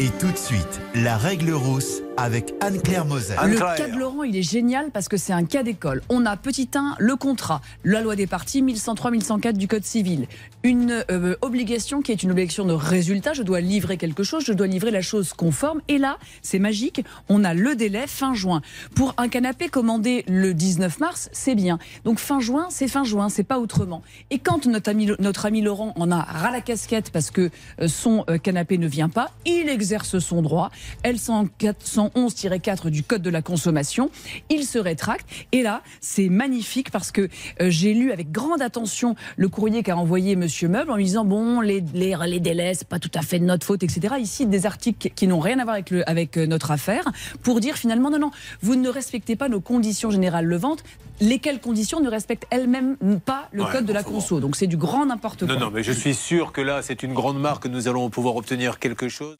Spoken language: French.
Et tout de suite, la règle rousse avec Anne-Claire Moser. Le cas de Laurent, il est génial parce que c'est un cas d'école. On a petit 1, le contrat, la loi des parties 1103-1104 du Code civil. Une euh, obligation qui est une obligation de résultat. Je dois livrer quelque chose, je dois livrer la chose conforme. Et là, c'est magique, on a le délai fin juin. Pour un canapé commandé le 19 mars, c'est bien. Donc fin juin, c'est fin juin, c'est pas autrement. Et quand notre ami, notre ami Laurent en a ras la casquette parce que euh, son euh, canapé ne vient pas, il exerce son droit. L111-4 du Code de la consommation. Il se rétracte. Et là, c'est magnifique parce que euh, j'ai lu avec grande attention le courrier qu'a envoyé Monsieur Meuble en lui disant bon, les, les, les délais, c'est pas tout à fait de notre faute, etc. Ici, des articles qui n'ont rien à voir avec, le, avec euh, notre affaire pour dire finalement non, non, vous ne respectez pas nos conditions générales de vente, lesquelles conditions ne respectent elles-mêmes pas le Ouais, Code de la conso? Donc c'est du grand n'importe quoi. Non, non, mais je suis sûr que là, c'est une grande marque que nous allons pouvoir obtenir quelque chose.